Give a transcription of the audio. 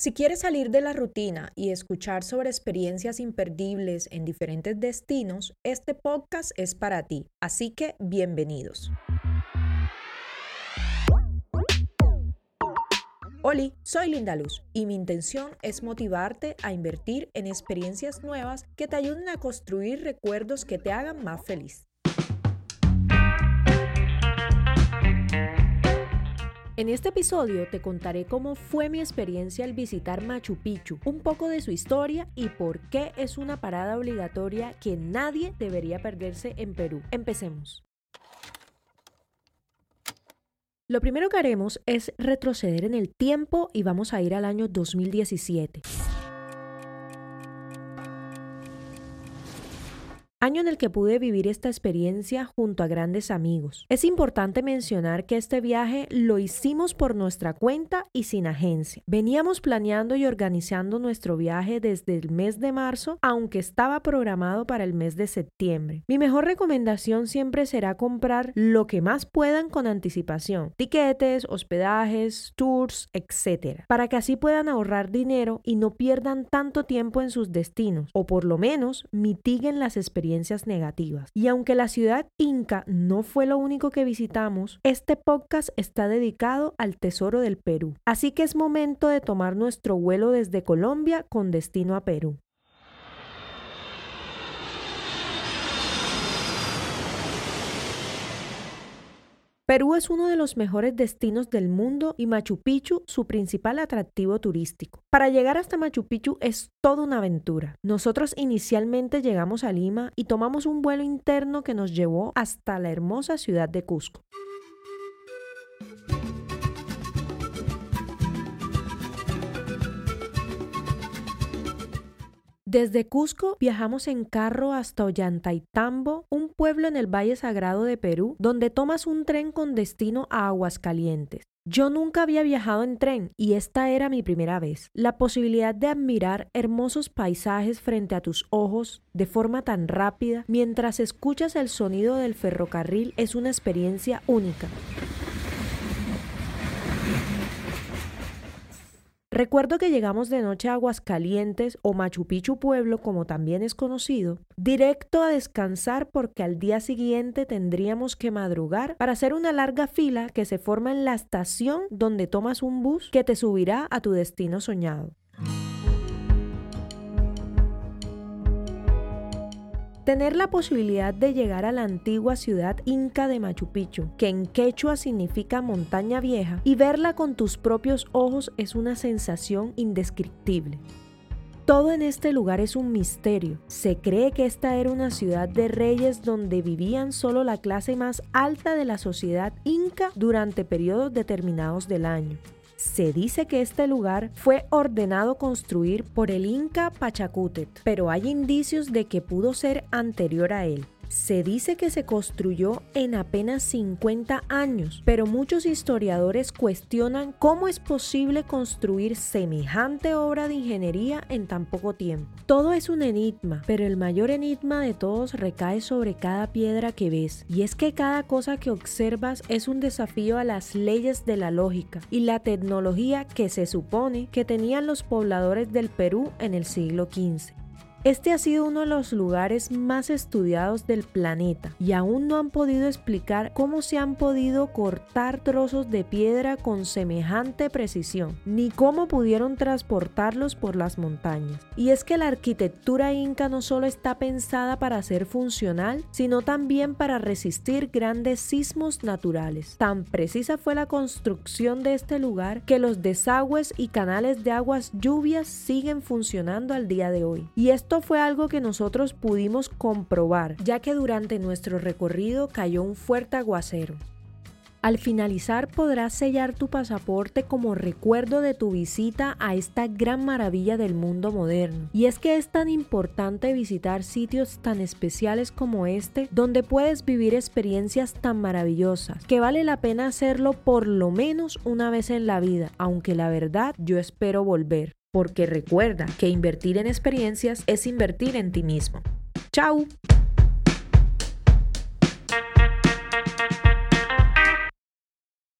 Si quieres salir de la rutina y escuchar sobre experiencias imperdibles en diferentes destinos, este podcast es para ti, así que bienvenidos. Hola, soy Linda Luz y mi intención es motivarte a invertir en experiencias nuevas que te ayuden a construir recuerdos que te hagan más feliz. En este episodio te contaré cómo fue mi experiencia al visitar Machu Picchu, un poco de su historia y por qué es una parada obligatoria que nadie debería perderse en Perú. Empecemos. Lo primero que haremos es retroceder en el tiempo y vamos a ir al año 2017. Año en el que pude vivir esta experiencia junto a grandes amigos. Es importante mencionar que este viaje lo hicimos por nuestra cuenta y sin agencia. Veníamos planeando y organizando nuestro viaje desde el mes de marzo, aunque estaba programado para el mes de septiembre. Mi mejor recomendación siempre será comprar lo que más puedan con anticipación, tiquetes, hospedajes, tours, etc., para que así puedan ahorrar dinero y no pierdan tanto tiempo en sus destinos, o por lo menos mitiguen las experiencias negativas. Y aunque la ciudad inca no fue lo único que visitamos, este podcast está dedicado al tesoro del Perú. Así que es momento de tomar nuestro vuelo desde Colombia con destino a Perú. Perú es uno de los mejores destinos del mundo y Machu Picchu su principal atractivo turístico. Para llegar hasta Machu Picchu es toda una aventura. Nosotros inicialmente llegamos a Lima y tomamos un vuelo interno que nos llevó hasta la hermosa ciudad de Cusco. Desde Cusco viajamos en carro hasta Ollantaytambo, un pueblo en el Valle Sagrado de Perú, donde tomas un tren con destino a Aguascalientes. Yo nunca había viajado en tren y esta era mi primera vez. La posibilidad de admirar hermosos paisajes frente a tus ojos de forma tan rápida mientras escuchas el sonido del ferrocarril es una experiencia única. Recuerdo que llegamos de noche a Aguascalientes o Machu Picchu Pueblo, como también es conocido, directo a descansar porque al día siguiente tendríamos que madrugar para hacer una larga fila que se forma en la estación donde tomas un bus que te subirá a tu destino soñado. Tener la posibilidad de llegar a la antigua ciudad inca de Machu Picchu, que en quechua significa montaña vieja, y verla con tus propios ojos es una sensación indescriptible. Todo en este lugar es un misterio. Se cree que esta era una ciudad de reyes donde vivían solo la clase más alta de la sociedad inca durante periodos determinados del año. Se dice que este lugar fue ordenado construir por el Inca Pachacútec, pero hay indicios de que pudo ser anterior a él. Se dice que se construyó en apenas 50 años, pero muchos historiadores cuestionan cómo es posible construir semejante obra de ingeniería en tan poco tiempo. Todo es un enigma, pero el mayor enigma de todos recae sobre cada piedra que ves, y es que cada cosa que observas es un desafío a las leyes de la lógica y la tecnología que se supone que tenían los pobladores del Perú en el siglo XV. Este ha sido uno de los lugares más estudiados del planeta y aún no han podido explicar cómo se han podido cortar trozos de piedra con semejante precisión, ni cómo pudieron transportarlos por las montañas. Y es que la arquitectura inca no solo está pensada para ser funcional, sino también para resistir grandes sismos naturales. Tan precisa fue la construcción de este lugar que los desagües y canales de aguas lluvias siguen funcionando al día de hoy. Y esto fue algo que nosotros pudimos comprobar, ya que durante nuestro recorrido cayó un fuerte aguacero. Al finalizar podrás sellar tu pasaporte como recuerdo de tu visita a esta gran maravilla del mundo moderno. Y es que es tan importante visitar sitios tan especiales como este, donde puedes vivir experiencias tan maravillosas, que vale la pena hacerlo por lo menos una vez en la vida, aunque la verdad yo espero volver porque recuerda que invertir en experiencias es invertir en ti mismo. ¡Chao!